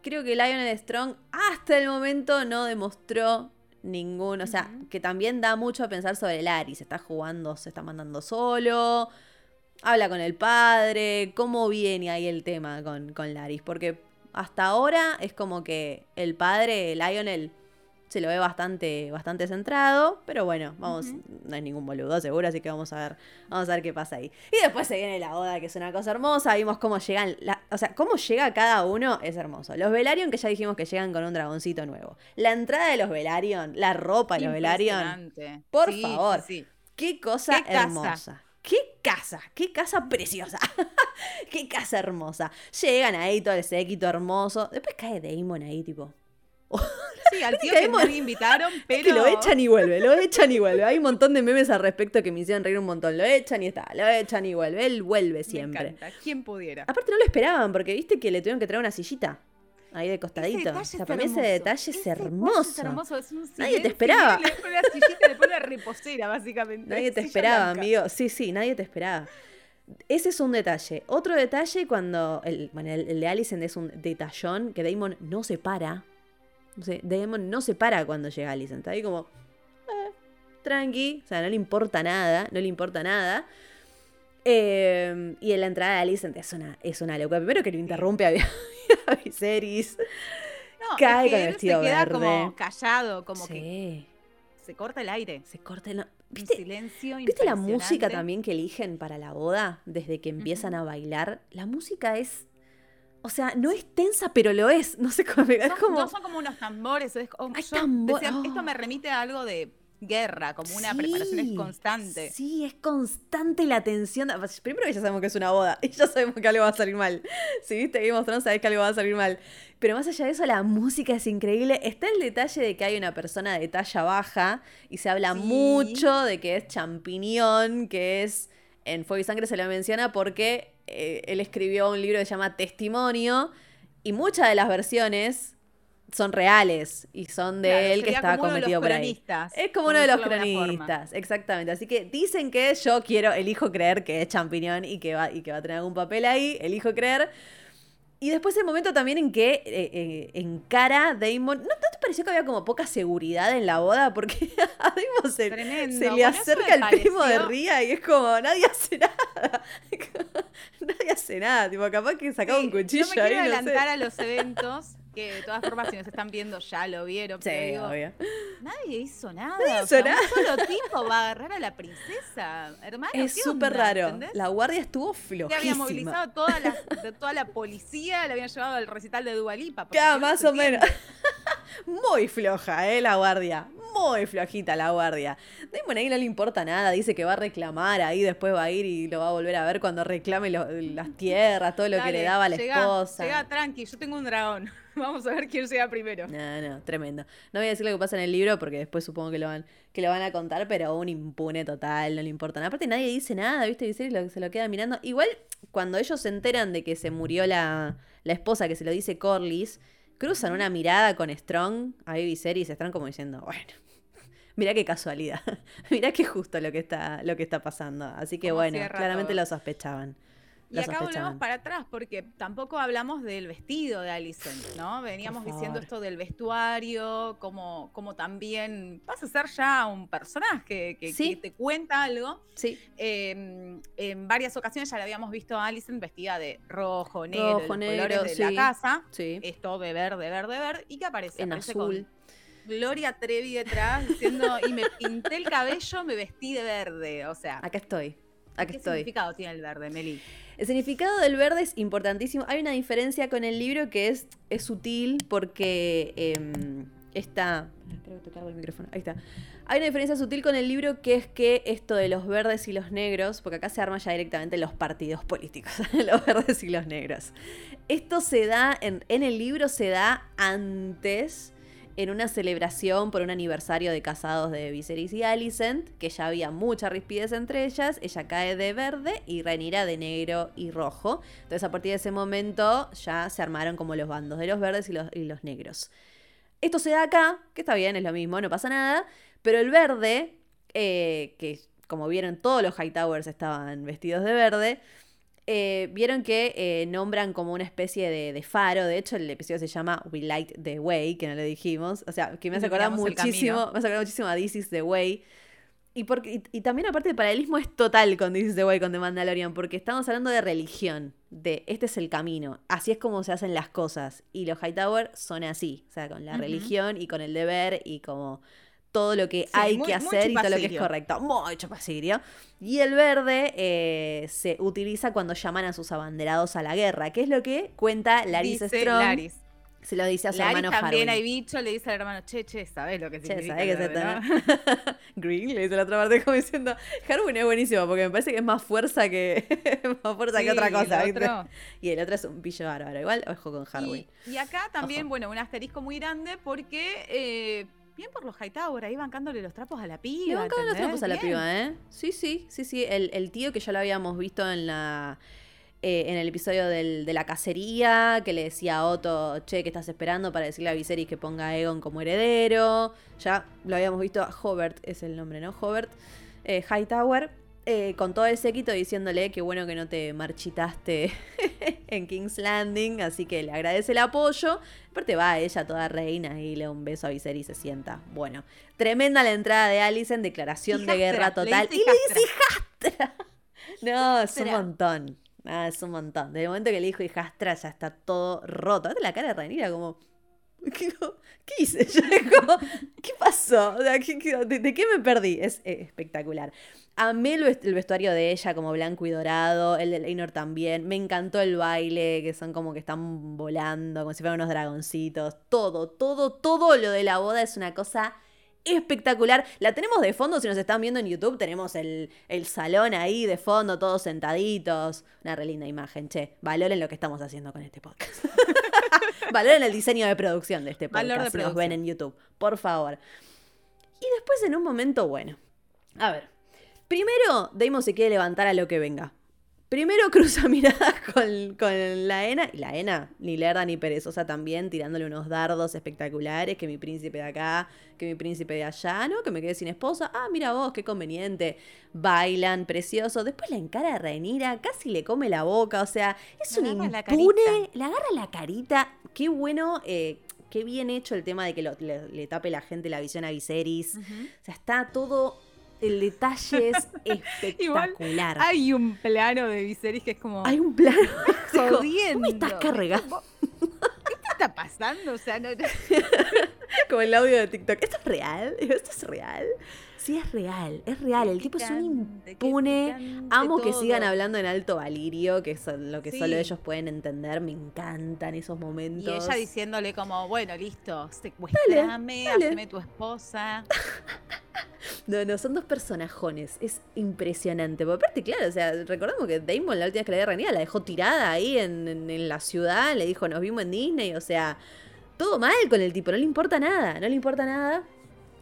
creo que Lionel Strong hasta el momento no demostró ninguno. O sea, que también da mucho a pensar sobre Larry. Se está jugando, se está mandando solo. Habla con el padre. ¿Cómo viene ahí el tema con, con Laris? Porque hasta ahora es como que el padre, Lionel, se lo ve bastante, bastante centrado, pero bueno, vamos, no hay ningún boludo seguro, así que vamos a ver, vamos a ver qué pasa ahí. Y después se viene la boda, que es una cosa hermosa, vimos cómo llegan, o sea, cómo llega cada uno es hermoso. Los Velaryon, que ya dijimos que llegan con un dragoncito nuevo. La entrada de los Velaryon, la ropa de los Velaryon. Por favor, qué cosa hermosa. qué casa, qué casa preciosa, qué casa hermosa. Llegan ahí todo el séquito hermoso. Después cae Damon ahí, tipo. Sí, al tío que no invitaron, pero. Que lo echan y vuelve, lo echan y vuelve. Hay un montón de memes al respecto que me hicieron reír un montón. Lo echan y está, lo echan y vuelve. Él vuelve Me siempre. encanta. ¿Quién pudiera? Aparte no lo esperaban, porque viste que le tuvieron que traer una sillita. Ahí de costadito. O sea, para mí ese detalle es hermoso. Es hermoso. es un Nadie te esperaba. Le pone la sillita, le pone la reposera, básicamente. Nadie te esperaba, blanca. amigo. Sí, sí, nadie te esperaba. Ese es un detalle. Otro detalle cuando. El, bueno, el, el de Alicent es un detallón que Damon no se para. No sé, Damon no se para cuando llega Alicent. Está ahí como. eh, tranqui. O sea, no le importa nada. No le importa nada. Eh, y en la entrada de Alicent es una, es una locura. Primero que lo interrumpe a, a Viserys. No, Cae es que con el vestido se queda verde. como callado, como que sí. se corta el aire. Se corta el. ¿Viste, silencio ¿Viste la música también que eligen para la boda? Desde que empiezan a bailar. La música es. O sea, no es tensa, pero lo es. No sé cómo. Es Son, como. no son como unos tambores. Es como, Hay yo tambor- decía, oh. Esto me remite a algo de guerra, como una Sí, preparación constante. Sí, es constante la tensión. Primero que ya sabemos que es una boda y ya sabemos que algo va a salir mal. Si viste Game of Thrones, sabés que algo va a salir mal. Pero más allá de eso, la música es increíble. Está el detalle de que hay una persona de talla baja y se habla Sí. mucho de que es champiñón, que es. En Fuego y Sangre se lo menciona porque eh, él escribió un libro que se llama Testimonio y muchas de las versiones son reales y son de Claro, él que los cometido por ahí. Es como uno de los cronistas, exactamente. Así que dicen que yo quiero, elijo creer que es champiñón y que va, y que va a tener algún papel ahí, elijo creer. Y después el momento también en que eh, eh, encara Damon. ¿No, ¿No te pareció que había como poca seguridad en la boda? Porque a Damon se, le acerca el primo de Ría y es como, nadie hace nada. nadie hace nada. Tipo, capaz que sacaba Sí, un cuchillo no me ahí, quiero no sé. adelantar a los eventos, que de todas formas, si nos están viendo, ya lo vieron. Sí, pero digo, obvio. nadie hizo nada. Nadie o hizo sea, nada. Un solo tipo va a agarrar a la princesa. Hermano, Es ¿qué súper raro. ¿Entendés? La guardia estuvo Que flojísima. había movilizado toda la, toda la policía, la habían llevado al recital de Dualipa. Ya, más o menos. Muy floja, ¿eh? La guardia. Muy flojita la guardia. Damon ahí no le importa nada. Dice que va a reclamar ahí, después va a ir y lo va a volver a ver cuando reclame lo- las tierras, todo lo que le daba a la esposa. Llega tranqui, yo tengo un dragón. Vamos a ver quién llega primero. No, no, tremendo. No voy a decir lo que pasa en el libro porque después supongo que lo van, que lo van a contar, pero un impune total, no le importa nada. Aparte nadie dice nada, ¿viste? Viserys lo- se lo queda mirando. Igual, cuando ellos se enteran de que se murió la, la esposa, que se lo dice Corlys, cruzan una mirada con Strong, ahí Viserys, Strong como diciendo, bueno, mirá qué casualidad, mirá qué justo lo que está, lo que está pasando. Así que bueno, claramente todo. lo sospechaban. Y acá volvemos para atrás, porque tampoco hablamos del vestido de Alicent, ¿no? Veníamos diciendo esto del vestuario, como, como también pasa a ser ya un personaje que, Sí. que te cuenta algo. Sí, Eh, en varias ocasiones ya la habíamos visto a Alicent vestida de rojo, negro, Rojo, los negro, colores de sí. la casa. sí. Esto de verde, verde, verde. ¿Y qué aparece? En Aparece azul. con Gloria Trevi detrás diciendo, y me pinté el cabello, me vestí de verde. O sea, Acá estoy. ¿Qué estoy. significado tiene el verde, Meli? El significado del verde es importantísimo. Hay una diferencia con el libro que es, es sutil porque em, está... Espero que te cargue el micrófono. Ahí está. Hay una diferencia sutil con el libro que es que esto de los verdes y los negros, porque acá se arma ya directamente los partidos políticos, los verdes y los negros. Esto se da, en, en el libro se da antes, en una celebración por un aniversario de casados de Viserys y Alicent, que ya había mucha rispidez entre ellas, ella cae de verde y Rhaenyra de negro y rojo. Entonces a partir de ese momento ya se armaron como los bandos de los verdes y los, y los negros. Esto se da acá, que está bien, es lo mismo, no pasa nada, pero el verde, eh, que como vieron todos los Hightowers estaban vestidos de verde, eh, vieron que eh, nombran como una especie de, de faro. De hecho, el episodio se llama We Light the Way, que no le dijimos. O sea, que me hace acordar muchísimo. Me hace acordar muchísimo a This is the Way. Y, porque, y, y también, aparte, el paralelismo es total con This is the Way, con The Mandalorian, porque estamos hablando de religión. De este es el camino. Así es como se hacen las cosas. Y los Hightower son así. O sea, con la religión y con el deber y como todo lo que Sí, hay muy- que hacer y todo lo que es correcto. Muy chupasirio. Y el verde eh, se utiliza cuando llaman a sus abanderados a la guerra, que es lo que cuenta Larissa Dice Strong. Laris. Se lo dice a su Larry hermano también Harwin. hay bicho, le dice al hermano, che, che, ¿sabes lo que Che, significa? ¿sabés qué lo se no?" Green le dice la otra parte como diciendo. Harwin es buenísimo porque me parece que es más fuerza que. más fuerza Sí, que otra y el cosa, ¿viste? otro- Y el otro es un pillo bárbaro. Igual, ojo con Harwin. Y, y acá también, Ojo. bueno, un asterisco muy grande porque eh, bien por los Hightower ahí bancándole los trapos a la piba. Le bancaban los trapos a la Bien. piba, ¿eh? Sí, sí, sí, sí. El, el tío que ya lo habíamos visto en la. eh, en el episodio del- de la cacería, que le decía a Otto, che, ¿qué estás esperando para decirle a Viserys que ponga a Egon como heredero? Ya lo habíamos visto, Hobart es el nombre, ¿no? Hobart eh, Hightower, eh, con todo el séquito diciéndole que bueno que no te marchitaste en King's Landing, así que le agradece el apoyo. Aparte va ella toda reina y le da un beso a Viserys y se sienta. Bueno, tremenda la entrada de Alice en declaración de guerra total. y le dice hijastra. No, es un montón. Ah, es un montón. Desde el momento que le dijo hijastra ya está todo roto. Vete la cara de Rhaenyra como... ¿Qué, hice? Yo ¿Qué pasó? O sea, ¿qué- qué- de, qué me perdí? Es eh, espectacular. Amé el, el vestuario de ella como blanco y dorado, el de Leinor también. Me encantó el baile, que son como que están volando, como si fueran unos dragoncitos. Todo, todo, todo lo de la boda es una cosa espectacular. La tenemos de fondo, si nos están viendo en YouTube, tenemos el, el salón ahí de fondo, todos sentaditos. Una re linda imagen, che. Valoren lo que estamos haciendo con este podcast. Valoren el diseño de producción de este Valor podcast de si nos ven en YouTube, por favor. Y después en un momento, bueno. A ver. Primero, Damon se quiere levantar a lo que venga. Primero cruza miradas con, con la Ena. Y la Ena, ni lerda ni perezosa también, tirándole unos dardos espectaculares. Que mi príncipe de acá, que mi príncipe de allá, ¿no? Que me quedé sin esposa. Ah, mira vos, qué conveniente. Bailan, precioso. Después la encara a Rhaenyra, casi le come la boca. O sea, es un la impune. Le agarra la carita. Qué bueno, eh, qué bien hecho el tema de que lo- le, le tape la gente la visión a Viserys. O sea, está todo. El detalle es espectacular. Hay un plano de Viserys que es como Hay un plano. Jodiendo. "Vos me estás cargando. ¿Qué te está pasando? O sea, no, no- Como el audio de TikTok. ¿Esto es real? Digo, ¿Esto es real? Sí, es real. Es real. El tipo es un impune. Amo que sigan hablando en alto valirio, que es lo que Sí. solo ellos pueden entender. Me encantan esos Y momentos. ella diciéndole como, bueno, listo, secuestrame, dale. haceme tu esposa. No, no, son dos personajones. Es impresionante. Porque aparte, claro, o sea, recordemos que Damon la última vez que la la dejó tirada ahí en, en- en la ciudad. Le dijo, nos vimos en Disney. O sea, todo mal con el tipo. No le importa nada. No le importa nada.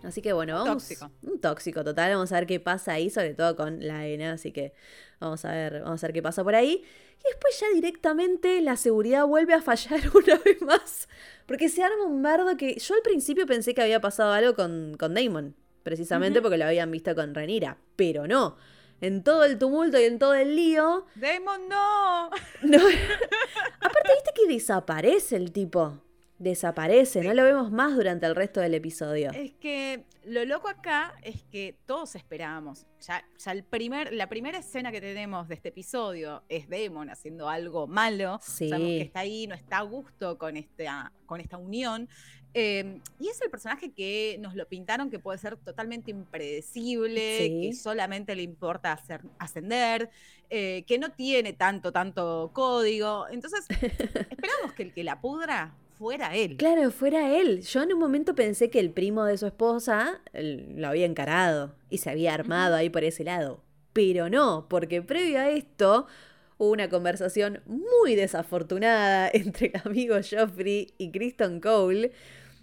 Así que bueno, Un vamos. tóxico. Un tóxico total. Vamos a ver qué pasa ahí, sobre todo con la ENA. Así que vamos a ver, vamos a ver qué pasa por ahí. Y después ya directamente la seguridad vuelve a fallar una vez más. Porque se arma un bardo que yo al principio pensé que había pasado algo con, con Damon. Precisamente porque lo habían visto con Renira. Pero no. En todo el tumulto y en todo el lío. Damon, no. No. Aparte, viste que desaparece el tipo. Desaparece. No lo vemos más durante el resto del episodio. Es que lo loco acá es que todos esperábamos. Ya, ya el primer, la primera escena que tenemos de este episodio es Damon haciendo algo malo. Sí. Sabemos que está ahí, no está a gusto con esta, con esta unión. Eh, y es el personaje que nos lo pintaron que puede ser totalmente impredecible, Sí. que solamente le importa hacer, ascender, eh, que no tiene tanto, tanto código. Entonces, esperamos que el que la pudra fuera él. Claro, fuera él. Yo en un momento pensé que el primo de su esposa lo había encarado y se había armado ahí por ese lado. Pero no, porque previo a esto hubo una conversación muy desafortunada entre el amigo Joffrey y Kristen Cole.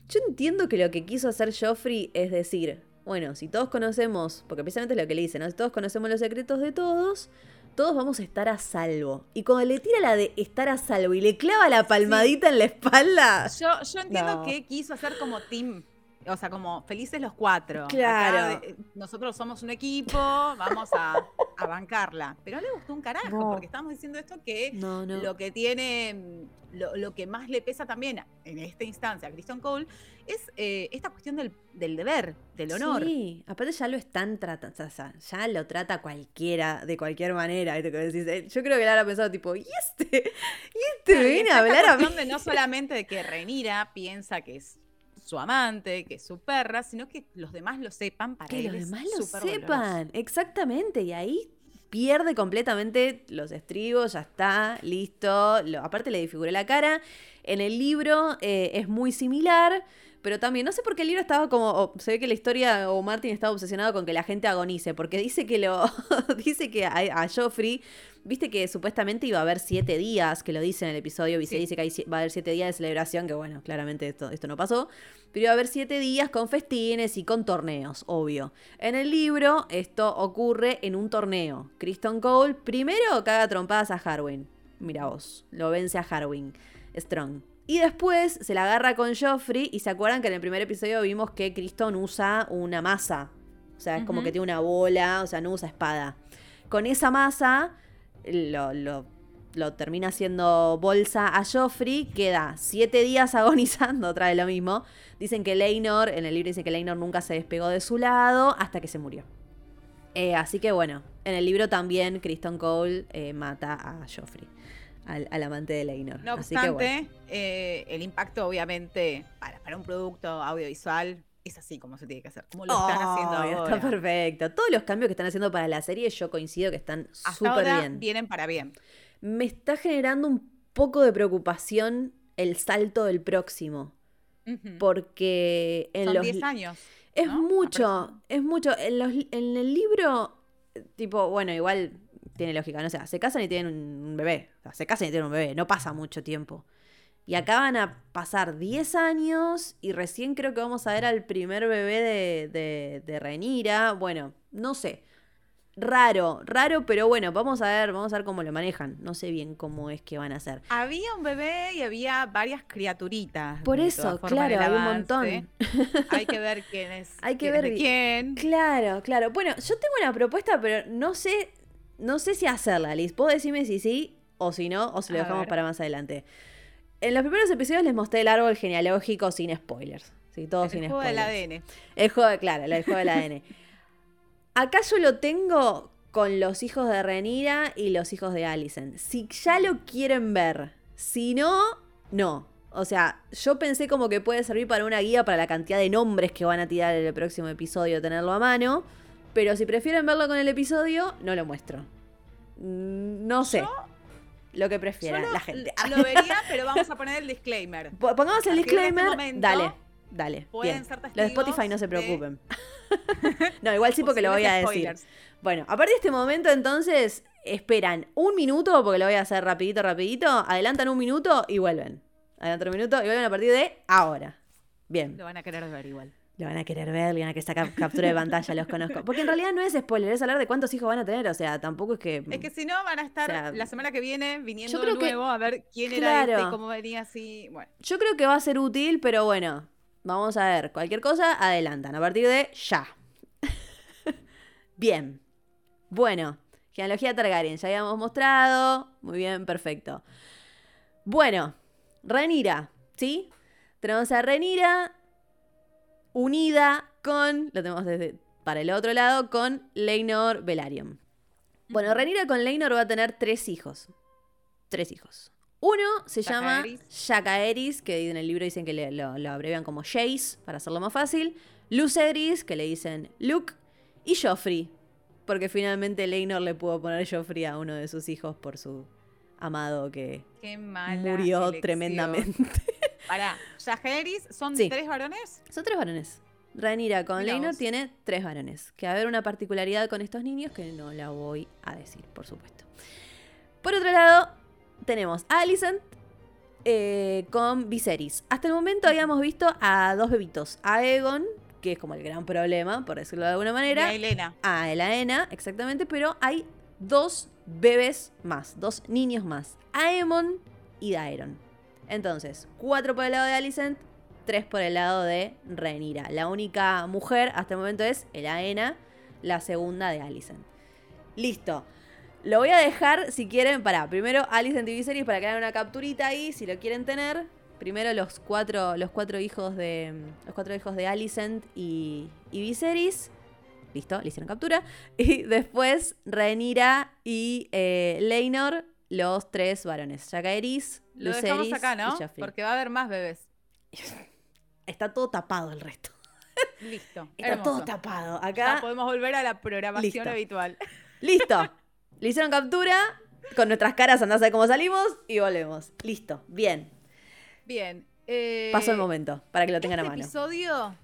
Yo entiendo que lo que quiso hacer Joffrey es decir, bueno, si todos conocemos, porque precisamente es lo que le dice, ¿no? Si todos conocemos los secretos de todos, todos vamos a estar a salvo. Y cuando le tira la de estar a salvo y le clava la palmadita en la espalda. Yo, yo entiendo No. que quiso hacer como team. O sea, como felices los cuatro. Claro. Acá, eh, nosotros somos un equipo, vamos a, a bancarla. Pero no le gustó un carajo, No. porque estamos diciendo esto que No, no. lo que tiene, mm, lo, lo que más le pesa también en esta instancia a Christian Cole es eh, esta cuestión del, del deber, del honor. Sí, aparte ya lo están tratando, o sea, ya lo trata cualquiera, de cualquier manera. eh, Yo creo que él habrá pensado tipo, ¿y este? ¿Y este Claro, viene a hablar a mí? no solamente de que Renira piensa que es su amante, que es su perra, sino que los demás lo sepan para Que él los es demás lo doloroso. sepan, exactamente. Y ahí pierde completamente los estribos, ya está, listo. Lo- aparte le disfiguré la cara. En el libro eh, es muy similar, pero también no sé por qué el libro estaba como. o se ve que la historia o Martin estaba obsesionado con que la gente agonice, porque dice que lo. dice que a, a Joffrey. Viste que supuestamente iba a haber siete días, que lo dice en el episodio, y se Sí. dice que hay, va a haber siete días de celebración, que bueno, claramente esto, esto no pasó, pero iba a haber siete días con festines y con torneos, obvio. En el libro esto ocurre en un torneo. Kristen Cole primero caga trompadas a Harwin, mira vos, lo vence a Harwin, Strong. Y después se la agarra con Joffrey y se acuerdan que en el primer episodio vimos que Kristen usa una masa, o sea, es como que tiene una bola, o sea, no usa espada. Con esa masa lo, lo, lo termina haciendo bolsa a Joffrey, queda siete días agonizando, otra vez lo mismo. Dicen que Leinor, en el libro dice que Leinor nunca se despegó de su lado hasta que se murió. Eh, así que bueno, en el libro también Kristen Cole eh, mata a Joffrey, al, al amante de Leinor. No así que obstante, bueno. eh, el impacto, obviamente, para, para un producto audiovisual es así como se tiene que hacer. Como lo están haciendo ahora. Está perfecto. Todos los cambios que están haciendo para la serie, yo coincido que están súper bien. vienen para bien. Me está generando un poco de preocupación el salto del próximo. Porque en Son los 10 años. Es ¿no? mucho, es mucho. En, los- en el libro, tipo, bueno, igual tiene lógica, ¿no? O sea, se casan y tienen un bebé. O sea, se casan y tienen un bebé, no pasa mucho tiempo. Y acá van a pasar 10 años y recién creo que vamos a ver al primer bebé de, de, de Renira. Bueno, no sé. Raro, raro, pero bueno, vamos a ver, vamos a ver cómo lo manejan. No sé bien cómo es que van a hacer. Había un bebé y había varias criaturitas. Por eso, claro, hay un montón. Hay que ver quién es. Hay que quién ver quién. Claro, claro. Bueno, yo tengo una propuesta, pero no sé, no sé si hacerla, Liz. Puedo decirme si sí o si no, o si lo dejamos para más adelante. En los primeros episodios les mostré el árbol genealógico sin spoilers. Sí, todo El sin juego del spoilers. ADN. El juego, claro, el juego del ADN. Acá yo lo tengo con los hijos de Renira y los hijos de Alicent. Si ya lo quieren ver, si no, no. O sea, yo pensé como que puede servir para una guía para la cantidad de nombres que van a tirar en el próximo episodio, tenerlo a mano. Pero si prefieren verlo con el episodio, no lo muestro. No sé. Yo- lo que prefiera lo, la gente. lo vería, pero vamos a poner el disclaimer. Po- Pongamos el este disclaimer. momento, dale, dale. pueden bien. ser Los de Spotify no se de preocupen. no, igual sí porque lo voy a decir. Bueno, a partir de este momento entonces esperan un minuto, porque lo voy a hacer rapidito, rapidito. Adelantan un minuto y vuelven. Adelantan un minuto y vuelven a partir de ahora. Bien. Lo van a querer ver igual. Lo van a querer ver, le van a querer sacar captura de pantalla, los conozco. Porque en realidad no es spoiler, es hablar de cuántos hijos van a tener. O sea, tampoco es que. Es que si no, van a estar O sea, la semana que viene viniendo yo creo de que- nuevo a ver quién era este claro. y cómo venía así. Bueno, Yo creo que va a ser útil, pero bueno, vamos a ver. Cualquier cosa, adelantan. A partir de ya. bien. Bueno, genealogía Targaryen, ya habíamos mostrado. Muy bien, perfecto. Bueno, Renira, ¿sí? Tenemos a Renira unida con, lo tenemos desde para el otro lado, con Leinor Velaryon. Bueno, Renira con Leinor va a tener tres hijos. Tres hijos. Uno se llama. Jacaeris, que en el libro dicen que le- lo, lo abrevian como Jace, para hacerlo más fácil. Lucerys, que le dicen Luke. Y Joffrey, porque finalmente Leinor le pudo poner Joffrey a uno de sus hijos por su amado que qué mala. murió elección. tremendamente. Pará, ¿Yajeris son Sí. tres varones? Son tres varones. Rhaenyra con Leinor tiene tres varones. Que va a haber una particularidad con estos niños que no la voy a decir, por supuesto. Por otro lado, tenemos a Alicent eh, con Viserys. Hasta el momento habíamos visto a dos bebitos. A Egon, que es como el gran problema, por decirlo de alguna Y manera. a Elena. A Elaena, exactamente, pero hay dos bebés más, dos niños más. Aemon y Daeron. Entonces, cuatro por el lado de Alicent, tres por el lado de Rhaenyra. La única mujer hasta el momento es Elaena, la segunda de Alicent. Listo. Lo voy a dejar, si quieren, para primero Alicent y Viserys para que hagan una capturita ahí, si lo quieren tener. Primero los cuatro, los cuatro hijos de. Los cuatro hijos de Alicent y, y Viserys. Listo, le hicieron captura. Y después Rhaenyra y eh, Leinor, los tres varones. Jacaeris, Lo dejamos Lucerys acá, ¿no? y. Porque va a haber más bebés. Está todo tapado el resto. Listo. Está hermoso. todo tapado. Ya Acá. podemos volver a la programación Listo. habitual. Listo. Le hicieron captura, con nuestras caras andás a ver cómo salimos y volvemos. Listo, bien. Bien. eh, Pasó el momento, para que lo tengan este a mano. episodio,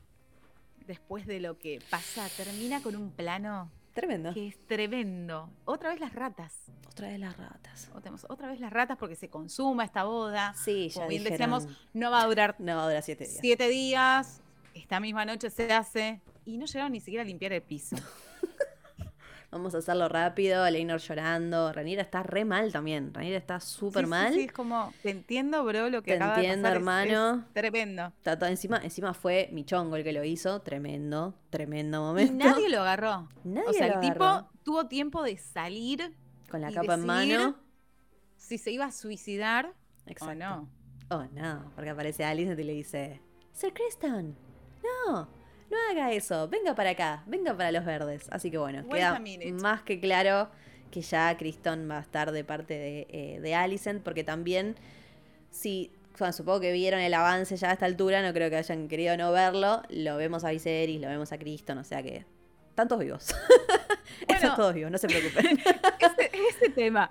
después de lo que pasa, termina con un plano Tremendo. que es tremendo. Otra vez las ratas. Otra vez las ratas. Otra otra vez las ratas porque se consuma esta boda. Sí, ya Como bien dijeron, decíamos, no va a durar No, dura siete días. siete días. Esta misma noche se hace. Y no llegaron ni siquiera a limpiar el piso. Vamos a hacerlo rápido, Leinor llorando. Ranira está re mal también. Ranira está súper Sí, sí, mal. Sí, es como, te entiendo, bro, lo que Te acaba entiendo, de pasar. es- hermano. es tremendo. Está todo encima, encima fue Michongo el que lo hizo. Tremendo, tremendo Y momento. nadie lo agarró. Nadie o sea, lo el tipo agarró. tuvo tiempo de salir Con la y capa en mano. si se iba a suicidar Exacto. o no. Oh, no, porque aparece Alice y le dice, Sir Kristen, no, no haga eso, venga para acá, venga para los verdes. Así que bueno, Wait queda más que claro que ya Kristen va a estar de parte de, eh, de Alicent, porque también, si, bueno, supongo que vieron el avance ya a esta altura, no creo que hayan querido no verlo, lo vemos a Viserys, lo vemos a Kristen, o sea que, tantos vivos. Bueno. todos vivos, no se preocupen. Este, este tema.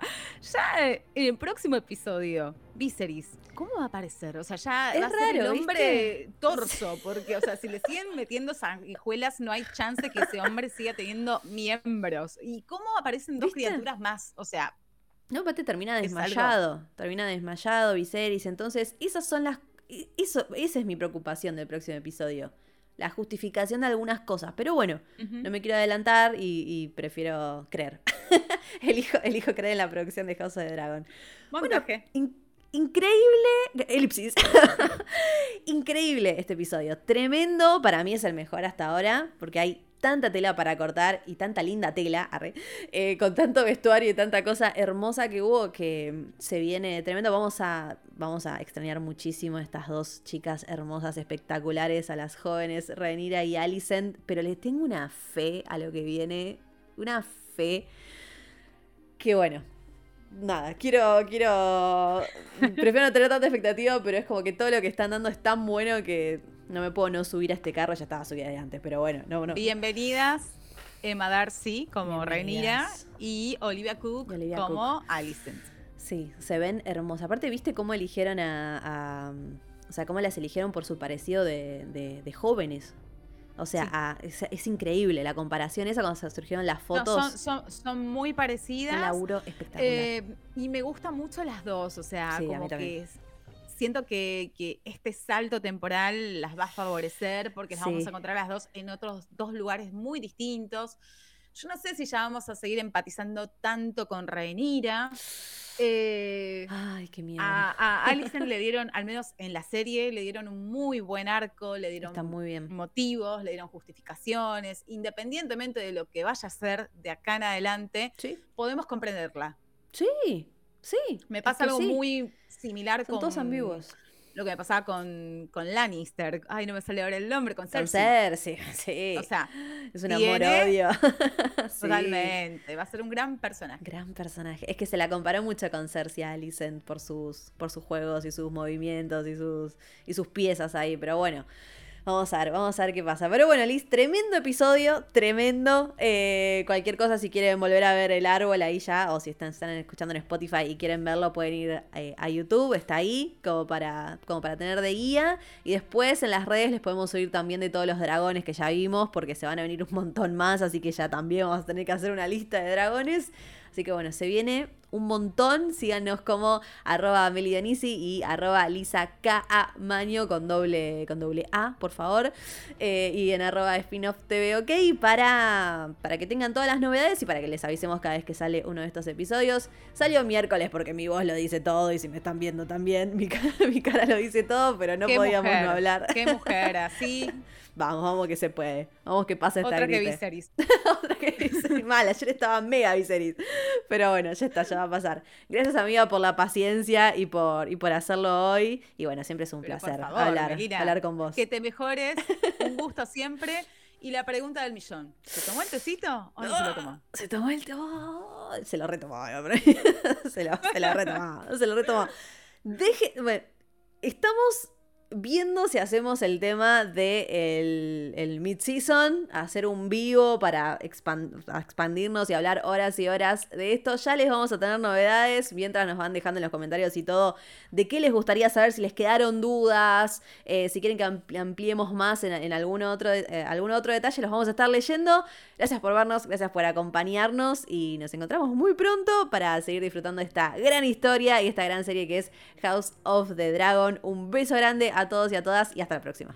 Ya en el próximo episodio, Viserys, ¿cómo va a aparecer? O sea, ya Es va a ser el raro, hombre torso, porque, o sea, si le siguen metiendo sanguijuelas, no hay chance que ese hombre siga teniendo miembros. ¿Y cómo aparecen dos ¿Viste? criaturas más? O sea, No, aparte termina Es desmayado. Termina desmayado, Viserys. Entonces, esas son las. i- Eso, esa es mi preocupación del próximo episodio. La justificación de algunas cosas. Pero bueno, no me quiero adelantar y, y prefiero creer. elijo, elijo creer en la producción de House of the Dragon. montaje. In- increíble. Elipsis. increíble este episodio. Tremendo. Para mí es el mejor hasta ahora. Porque hay tanta tela para cortar y tanta linda tela. eh, con tanto vestuario y tanta cosa hermosa que hubo que se viene tremendo. Vamos a, vamos a extrañar muchísimo a estas dos chicas hermosas, espectaculares, a las jóvenes Renira y Alicent. Pero les tengo una fe a lo que viene. Una fe. Que bueno, nada, quiero, quiero, prefiero no tener tanta expectativa, pero es como que todo lo que están dando es tan bueno que no me puedo no subir a este carro, ya estaba subida de antes, pero bueno, no, no. Bienvenidas, Emma Darcy como Bienvenidas. y Olivia Cook Y Olivia como Alicent. Sí, se ven hermosas. Aparte, ¿viste cómo eligieron a, a- o sea, cómo las eligieron por su parecido de, de- de jóvenes? O sea, Sí. a- es, es increíble la comparación esa cuando se surgieron las No, fotos. son, son, son muy un parecidas. laburo espectacular. Eh, y me gustan mucho las dos, o sea, Sí, como que es- siento que, que este salto temporal las va a favorecer porque las vamos a encontrar las dos en otros dos lugares muy distintos. Yo no sé si ya vamos a seguir empatizando tanto con Rhaenyra. Eh, Ay, qué miedo. a, a Alicent le dieron, al menos en la serie, le dieron un muy buen arco, le dieron Está muy bien. motivos, le dieron justificaciones, independientemente de lo que vaya a ser de acá en adelante, Sí, podemos comprenderla. sí, sí. Me pasa algo sí. muy similar Son con todos ambiguos. lo que me pasaba con, con Lannister. Ay, no me sale ahora el nombre, con Con Cersei. Cersei, sí. O sea, es un amor-odio. Sí. totalmente. Va a ser un gran personaje. Gran personaje. Es que se la comparó mucho con Cersei Alicent por sus, por sus juegos y sus movimientos y sus, y sus piezas ahí. Pero bueno, vamos a ver, vamos a ver qué pasa. Pero bueno, Liz, tremendo episodio, tremendo. Eh, cualquier cosa, si quieren volver a ver el árbol ahí ya, o si están, están escuchando en Spotify y quieren verlo, pueden ir eh, a YouTube, está ahí, como para, como para tener de guía. Y después en las redes les podemos subir también de todos los dragones que ya vimos, porque se van a venir un montón más, así que ya también vamos a tener que hacer una lista de dragones. Así que bueno, se viene un montón. Síganos como arroba melidionisi y arroba lisa. Maño con doble, con doble A, por favor. Eh, y en arroba spin-off TV OK para, para que tengan todas las novedades y para que les avisemos cada vez que sale uno de estos episodios. Salió miércoles porque mi voz lo dice todo y si me están viendo también, mi cara, mi cara lo dice todo, pero no podíamos mujer, no hablar. Qué mujer, así. Vamos, vamos que se puede. Vamos que pase esta Otra que. Viserys. Otra que Viserys. Mal, ayer estaba mega Viserys. Pero bueno, ya está, ya va a pasar. Gracias, amiga, por la paciencia y por, y por hacerlo hoy. Y bueno, siempre es un Pero placer favor, hablar, Melina, hablar con vos. Que te mejores. Un gusto siempre. Y la pregunta del millón. ¿Se tomó el tecito o no se lo tomó? Se tomó el tomó. Se lo retomó, pero- se lo, se lo retomó. Se lo retomó. Deje. Bueno, estamos viendo si hacemos el tema de el, mid-season, hacer un vivo para expandirnos y hablar horas y horas de esto. Ya les vamos a tener novedades mientras nos van dejando en los comentarios y todo de qué les gustaría saber, si les quedaron dudas, eh, si quieren que ampliemos más en, algún, otro, eh, algún otro detalle, los vamos a estar leyendo. Gracias por vernos, gracias por acompañarnos y nos encontramos muy pronto para seguir disfrutando esta gran historia y esta gran serie que es House of the Dragon. Un beso grande a todos y a todas y hasta la próxima.